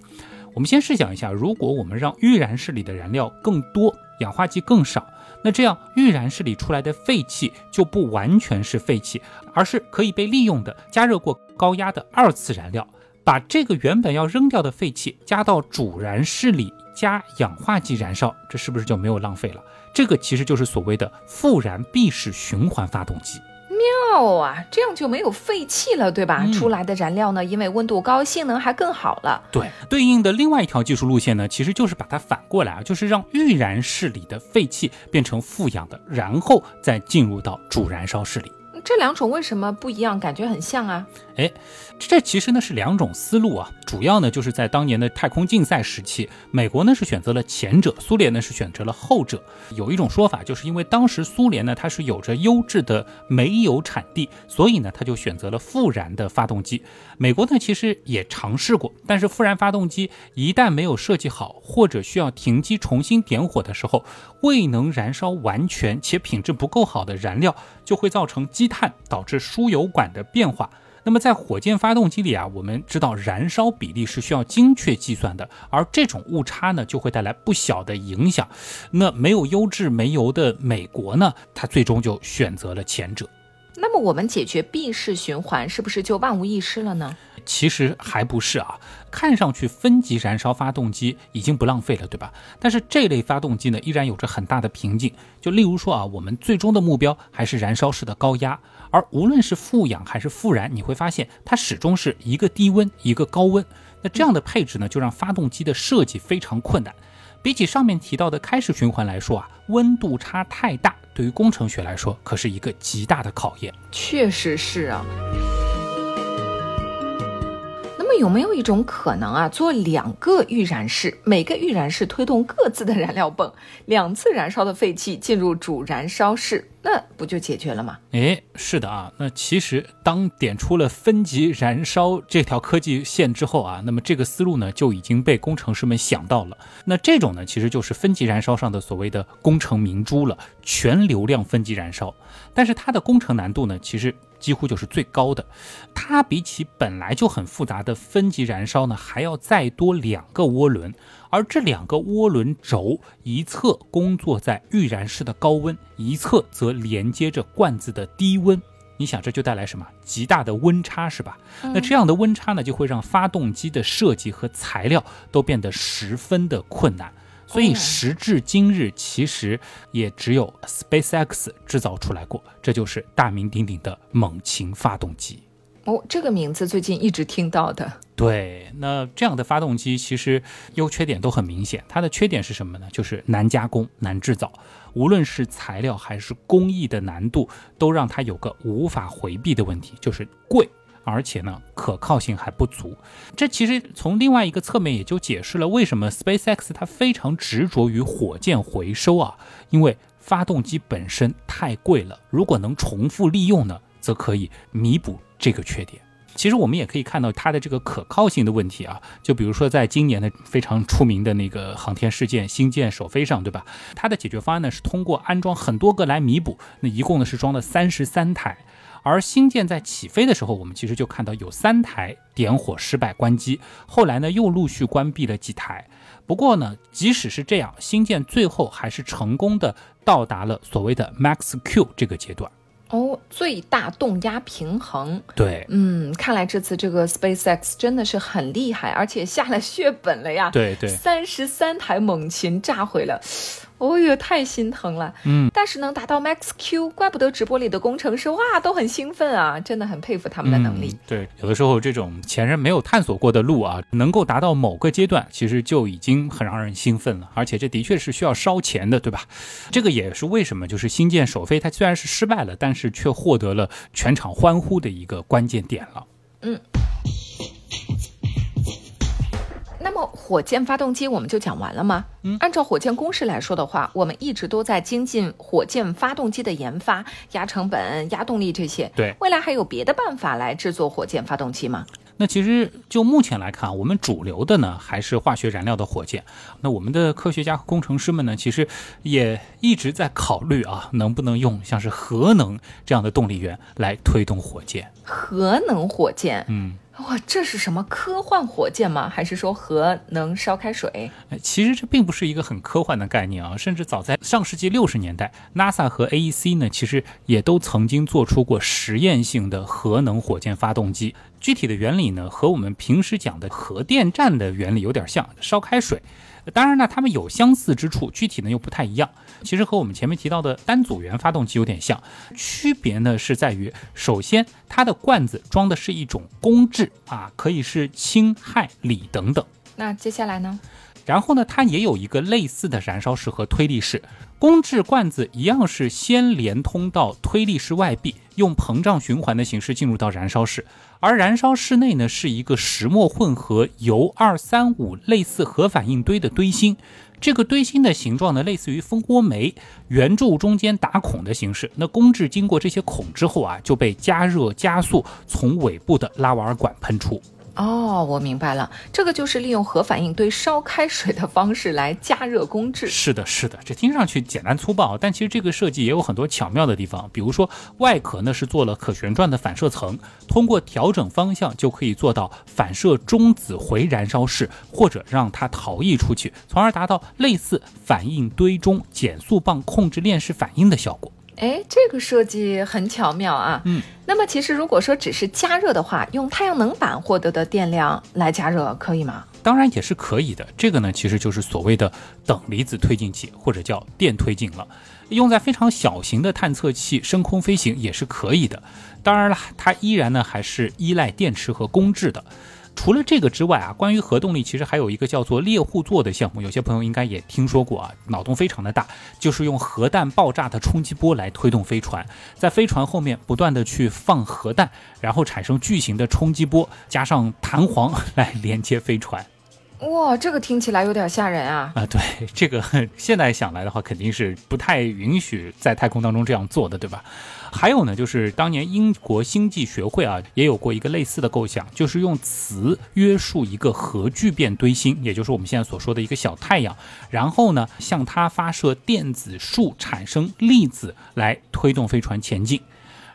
我们先试想一下，如果我们让预燃室里的燃料更多，氧化剂更少，那这样预燃室里出来的废气就不完全是废气，而是可以被利用的加热过高压的二次燃料。把这个原本要扔掉的废气加到主燃室里，加氧化剂燃烧，这是不是就没有浪费了？这个其实就是所谓的复燃闭式循环发动机。妙啊，这样就没有废气了，对吧？出来的燃料呢，因为温度高，性能还更好了。对，对应的另外一条技术路线呢，其实就是把它反过来啊，就是让预燃室里的废气变成富氧的，然后再进入到主燃烧室里。这两种为什么不一样？感觉很像啊！哎，这其实呢是两种思路啊。主要呢就是在当年的太空竞赛时期，美国呢是选择了前者，苏联呢是选择了后者。有一种说法，就是因为当时苏联呢它是有着优质的煤油产地，所以呢它就选择了复燃的发动机。美国呢其实也尝试过，但是复燃发动机一旦没有设计好，或者需要停机重新点火的时候，未能燃烧完全且品质不够好的燃料，就会造成积碳，导致输油管的变化。那么在火箭发动机里啊，我们知道燃烧比例是需要精确计算的，而这种误差呢，就会带来不小的影响。那没有优质煤油的美国呢，它最终就选择了前者。那么我们解决闭式循环，是不是就万无一失了呢？其实还不是啊，看上去分级燃烧发动机已经不浪费了，对吧？但是这类发动机呢，依然有着很大的瓶颈。就例如说啊，我们最终的目标还是燃烧室的高压。而无论是富氧还是复燃，你会发现它始终是一个低温一个高温。那这样的配置呢，就让发动机的设计非常困难。比起上面提到的开式循环来说啊，温度差太大，对于工程学来说可是一个极大的考验。确实是啊。有没有一种可能啊，做两个预燃室，每个预燃室推动各自的燃料泵，两次燃烧的废气进入主燃烧室？那不就解决了吗？哎，是的啊。那其实当点出了分级燃烧这条科技线之后啊，那么这个思路呢就已经被工程师们想到了。那这种呢其实就是分级燃烧上的所谓的工程明珠了，全流量分级燃烧。但是它的工程难度呢其实几乎就是最高的，它比起本来就很复杂的分级燃烧呢还要再多两个涡轮。而这两个涡轮轴，一侧工作在预燃室的高温，一侧则连接着罐子的低温。你想，这就带来什么极大的温差，是吧？那这样的温差呢，就会让发动机的设计和材料都变得十分的困难。所以时至今日，其实也只有 SpaceX 制造出来过，这就是大名鼎鼎的猛禽发动机。哦，这个名字最近一直听到的。对，那这样的发动机其实优缺点都很明显。它的缺点是什么呢？就是难加工、难制造，无论是材料还是工艺的难度，都让它有个无法回避的问题，就是贵，而且呢可靠性还不足。这其实从另外一个侧面也就解释了为什么 SpaceX 它非常执着于火箭回收啊，因为发动机本身太贵了，如果能重复利用呢，则可以弥补。这个缺点，其实我们也可以看到它的这个可靠性的问题啊。就比如说，在今年的非常出名的那个航天事件——星舰首飞上，对吧？它的解决方案呢是通过安装很多个来弥补，那一共呢是装了三十三台。而星舰在起飞的时候，我们其实就看到有三台点火失败关机，后来呢又陆续关闭了几台。不过呢，即使是这样，星舰最后还是成功的到达了所谓的 Max Q 这个阶段。哦，最大动压平衡。对，嗯，看来这次这个 SpaceX 真的是很厉害，而且下了血本了呀。对对，三十三台猛禽炸毁了，哦哟，太心疼了。嗯，但是能达到 Max Q，怪不得直播里的工程师哇都很兴奋啊，真的很佩服他们的能力。嗯对，有的时候这种前人没有探索过的路啊，能够达到某个阶段，其实就已经很让人兴奋了。而且这的确是需要烧钱的，对吧？这个也是为什么就是星舰首飞它虽然是失败了，但是却获得了全场欢呼的一个关键点了。那么火箭发动机我们就讲完了吗？嗯，按照火箭公式来说的话，我们一直都在精进火箭发动机的研发，压成本、压动力这些。对未来还有别的办法来制作火箭发动机吗？那其实就目前来看，我们主流的呢还是化学燃料的火箭。那我们的科学家和工程师们呢，其实也一直在考虑啊，能不能用像是核能这样的动力源来推动火箭。核能火箭，嗯，哇，这是什么科幻火箭吗？还是说核能烧开水？其实这并不是一个很科幻的概念啊，甚至早在上世纪六十年代，NASA 和 AEC 呢，其实也都曾经做出过实验性的核能火箭发动机。具体的原理呢，和我们平时讲的核电站的原理有点像，烧开水。当然呢，它们有相似之处，具体呢又不太一样。其实和我们前面提到的单组元发动机有点像，区别呢是在于，首先它的罐子装的是一种公制啊，可以是氢、氦、锂等等。那接下来呢？然后呢，它也有一个类似的燃烧室和推力室。公制罐子一样是先连通到推力室外壁，用膨胀循环的形式进入到燃烧室。而燃烧室内呢，是一个石墨混合铀二三五类似核反应堆的堆芯。这个堆芯的形状呢，类似于蜂窝煤，圆柱中间打孔的形式。那工质经过这些孔之后啊，就被加热加速，从尾部的拉瓦尔管喷出。哦，我明白了，这个就是利用核反应堆烧开水的方式来加热工制。是的，是的，这听上去简单粗暴，但其实这个设计也有很多巧妙的地方。比如说，外壳呢是做了可旋转的反射层，通过调整方向就可以做到反射中子回燃烧室，或者让它逃逸出去，从而达到类似反应堆中减速棒控制链式反应的效果。哎，这个设计很巧妙啊。嗯，那么其实如果说只是加热的话，用太阳能板获得的电量来加热可以吗？当然也是可以的。这个呢，其实就是所谓的等离子推进器，或者叫电推进了。用在非常小型的探测器升空飞行也是可以的。当然了，它依然呢还是依赖电池和工质的。除了这个之外啊，关于核动力，其实还有一个叫做猎户座的项目，有些朋友应该也听说过啊，脑洞非常的大，就是用核弹爆炸的冲击波来推动飞船，在飞船后面不断的去放核弹，然后产生巨型的冲击波，加上弹簧来连接飞船。哇，这个听起来有点吓人啊！啊，对，这个现在想来的话，肯定是不太允许在太空当中这样做的，对吧？还有呢，就是当年英国星际学会啊，也有过一个类似的构想，就是用磁约束一个核聚变堆芯，也就是我们现在所说的一个小太阳，然后呢，向它发射电子束，产生粒子来推动飞船前进。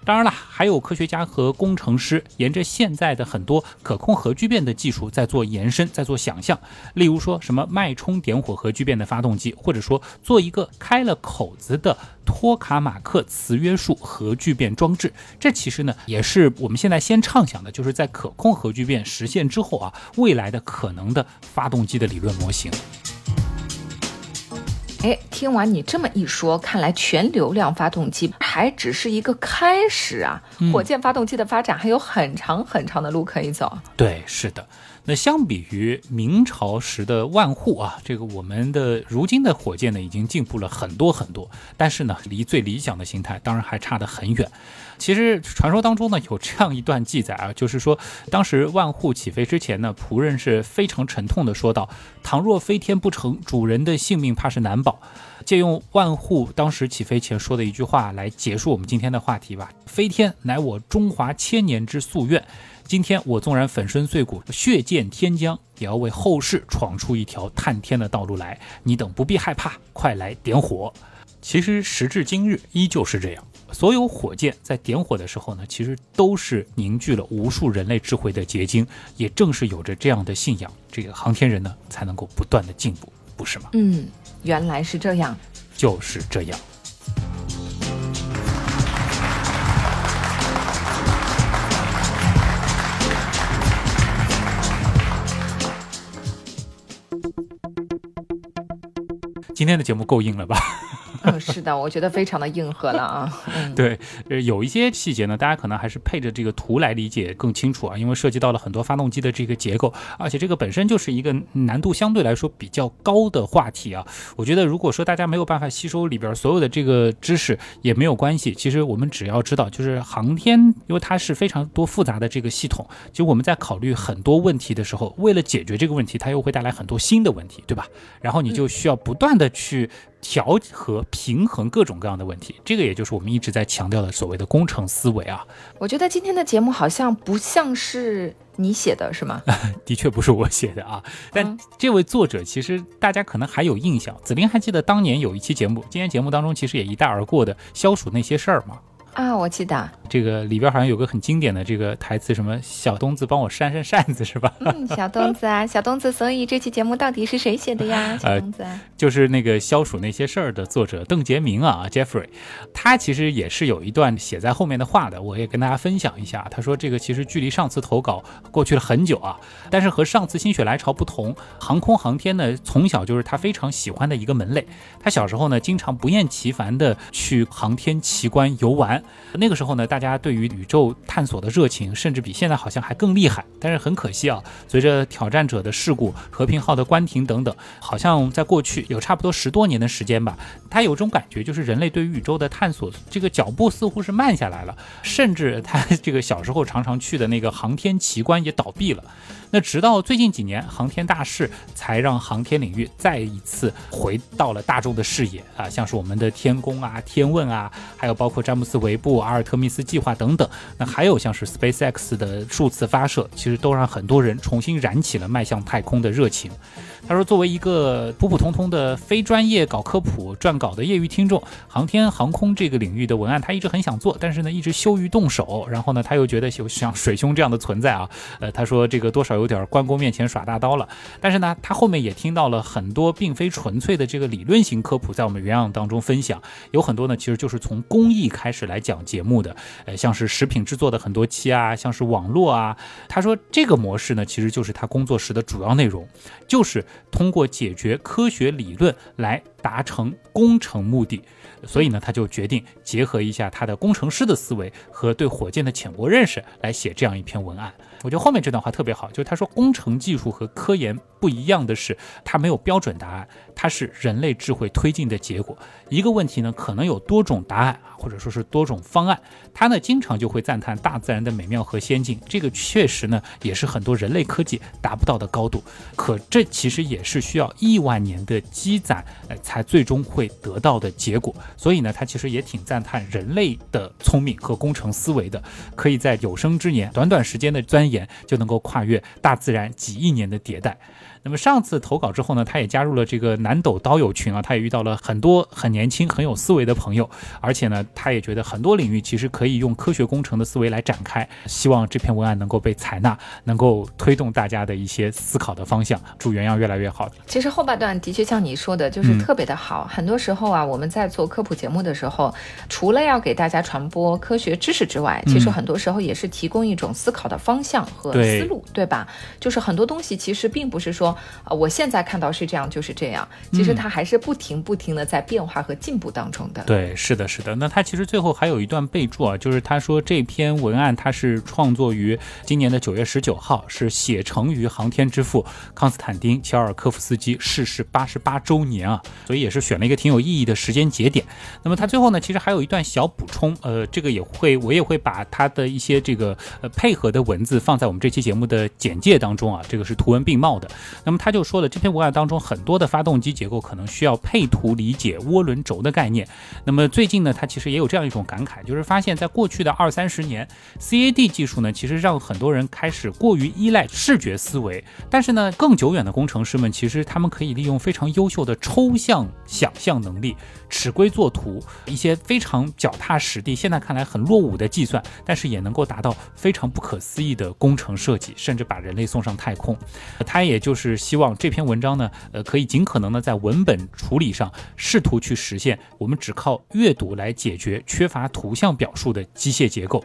当然了，还有科学家和工程师沿着现在的很多可控核聚变的技术在做延伸，在做想象。例如说什么脉冲点火核聚变的发动机，或者说做一个开了口子的托卡马克磁约束核聚变装置。这其实呢，也是我们现在先畅想的，就是在可控核聚变实现之后啊，未来的可能的发动机的理论模型。哎，听完你这么一说，看来全流量发动机还只是一个开始啊！火箭发动机的发展还有很长很长的路可以走。对，是的。那相比于明朝时的万户啊，这个我们的如今的火箭呢，已经进步了很多很多，但是呢，离最理想的形态当然还差得很远。其实传说当中呢，有这样一段记载啊，就是说当时万户起飞之前呢，仆人是非常沉痛的说道：“倘若飞天不成，主人的性命怕是难保。”借用万户当时起飞前说的一句话来结束我们今天的话题吧：“飞天乃我中华千年之夙愿。”今天我纵然粉身碎骨、血溅天疆，也要为后世闯出一条探天的道路来。你等不必害怕，快来点火！其实时至今日依旧是这样，所有火箭在点火的时候呢，其实都是凝聚了无数人类智慧的结晶。也正是有着这样的信仰，这个航天人呢才能够不断的进步，不是吗？嗯，原来是这样。就是这样。今天的节目够硬了吧？嗯，是的，我觉得非常的硬核了啊。对，呃，有一些细节呢，大家可能还是配着这个图来理解更清楚啊，因为涉及到了很多发动机的这个结构，而且这个本身就是一个难度相对来说比较高的话题啊。我觉得如果说大家没有办法吸收里边所有的这个知识也没有关系，其实我们只要知道，就是航天，因为它是非常多复杂的这个系统，其实我们在考虑很多问题的时候，为了解决这个问题，它又会带来很多新的问题，对吧？然后你就需要不断的去。调和、平衡各种各样的问题，这个也就是我们一直在强调的所谓的工程思维啊。我觉得今天的节目好像不像是你写的，是吗？的确不是我写的啊。但这位作者其实大家可能还有印象，子林还记得当年有一期节目，今天节目当中其实也一带而过的消暑那些事儿吗？啊，我记得这个里边好像有个很经典的这个台词，什么小东子帮我扇扇扇子是吧？嗯，小东子啊，小东子，所以这期节目到底是谁写的呀？小东子，就是那个消暑那些事儿的作者邓杰明啊，Jeffrey，他其实也是有一段写在后面的话的，我也跟大家分享一下。他说这个其实距离上次投稿过去了很久啊，但是和上次心血来潮不同，航空航天呢从小就是他非常喜欢的一个门类。他小时候呢经常不厌其烦的去航天奇观游玩。那个时候呢，大家对于宇宙探索的热情，甚至比现在好像还更厉害。但是很可惜啊，随着挑战者的事故、和平号的关停等等，好像在过去有差不多十多年的时间吧，他有种感觉，就是人类对于宇宙的探索这个脚步似乎是慢下来了，甚至他这个小时候常常去的那个航天奇观也倒闭了。那直到最近几年，航天大事才让航天领域再一次回到了大众的视野啊，像是我们的天宫啊、天问啊，还有包括詹姆斯韦布、阿尔特密斯计划等等。那还有像是 SpaceX 的数次发射，其实都让很多人重新燃起了迈向太空的热情。他说：“作为一个普普通通的非专业搞科普撰稿的业余听众，航天航空这个领域的文案他一直很想做，但是呢一直羞于动手。然后呢他又觉得有像水兄这样的存在啊，呃他说这个多少有点关公面前耍大刀了。但是呢他后面也听到了很多并非纯粹的这个理论型科普在我们原样当中分享，有很多呢其实就是从工艺开始来讲节目的，呃像是食品制作的很多期啊，像是网络啊。他说这个模式呢其实就是他工作室的主要内容，就是。”通过解决科学理论来达成工程目的，所以呢，他就决定结合一下他的工程师的思维和对火箭的浅薄认识来写这样一篇文案。我觉得后面这段话特别好，就是他说工程技术和科研不一样的是，它没有标准答案，它是人类智慧推进的结果。一个问题呢，可能有多种答案啊，或者说是多种方案。它呢，经常就会赞叹大自然的美妙和先进，这个确实呢，也是很多人类科技达不到的高度。可这其实也是需要亿万年的积攒，呃，才最终会得到的结果。所以呢，它其实也挺赞叹人类的聪明和工程思维的，可以在有生之年短短时间的钻研。就能够跨越大自然几亿年的迭代。那么上次投稿之后呢，他也加入了这个南斗刀友群啊，他也遇到了很多很年轻、很有思维的朋友，而且呢，他也觉得很多领域其实可以用科学工程的思维来展开。希望这篇文案能够被采纳，能够推动大家的一些思考的方向。祝原样越来越好。其实后半段的确像你说的，就是特别的好。很多时候啊，我们在做科普节目的时候，除了要给大家传播科学知识之外，其实很多时候也是提供一种思考的方向和思路，对吧？就是很多东西其实并不是说。啊，我现在看到是这样，就是这样。其实它还是不停不停的在变化和进步当中的。对，是的，是的。那他其实最后还有一段备注啊，就是他说这篇文案他是创作于今年的九月十九号，是写成于航天之父康斯坦丁·乔尔科夫斯基逝世八十八周年啊，所以也是选了一个挺有意义的时间节点。那么他最后呢，其实还有一段小补充，呃，这个也会我也会把他的一些这个呃配合的文字放在我们这期节目的简介当中啊，这个是图文并茂的。那么他就说了，这篇文案当中很多的发动机结构可能需要配图理解涡轮轴的概念。那么最近呢，他其实也有这样一种感慨，就是发现，在过去的二三十年，CAD 技术呢，其实让很多人开始过于依赖视觉思维。但是呢，更久远的工程师们，其实他们可以利用非常优秀的抽象想象能力。尺规作图，一些非常脚踏实地，现在看来很落伍的计算，但是也能够达到非常不可思议的工程设计，甚至把人类送上太空。他也就是是希望这篇文章呢，呃，可以尽可能的在文本处理上试图去实现我们只靠阅读来解决缺乏图像表述的机械结构。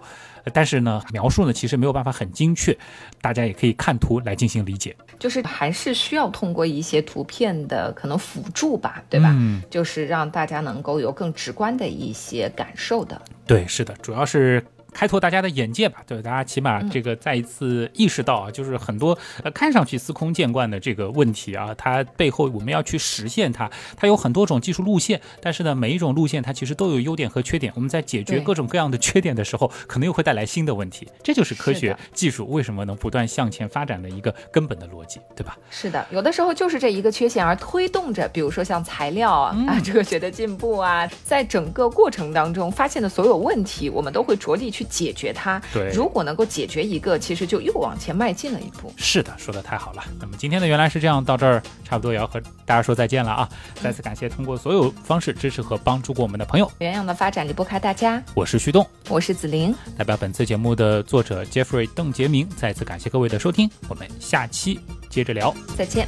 但是呢，描述呢其实没有办法很精确，大家也可以看图来进行理解。就是还是需要通过一些图片的可能辅助吧，对吧？嗯，就是让大家能够有更直观的一些感受的。对，是的，主要是。开拓大家的眼界吧，对大家起码这个再一次意识到啊，就是很多呃看上去司空见惯的这个问题啊，它背后我们要去实现它，它有很多种技术路线，但是呢，每一种路线它其实都有优点和缺点。我们在解决各种各样的缺点的时候，可能又会带来新的问题，这就是科学技术为什么能不断向前发展的一个根本的逻辑，对吧？是的，有的时候就是这一个缺陷而推动着，比如说像材料啊啊科学的进步啊，在整个过程当中发现的所有问题，我们都会着力去解决它。对，如果能够解决一个，其实就又往前迈进了一步。是的，说的太好了。那么今天的原来是这样，到这儿差不多也要和大家说再见了啊！再次感谢通过所有方式支持和帮助过我们的朋友。原样的发展离不开大家。我是旭东，我是子玲，代表本次节目的作者 Jeffrey 邓杰明，再次感谢各位的收听，我们下期接着聊，再见。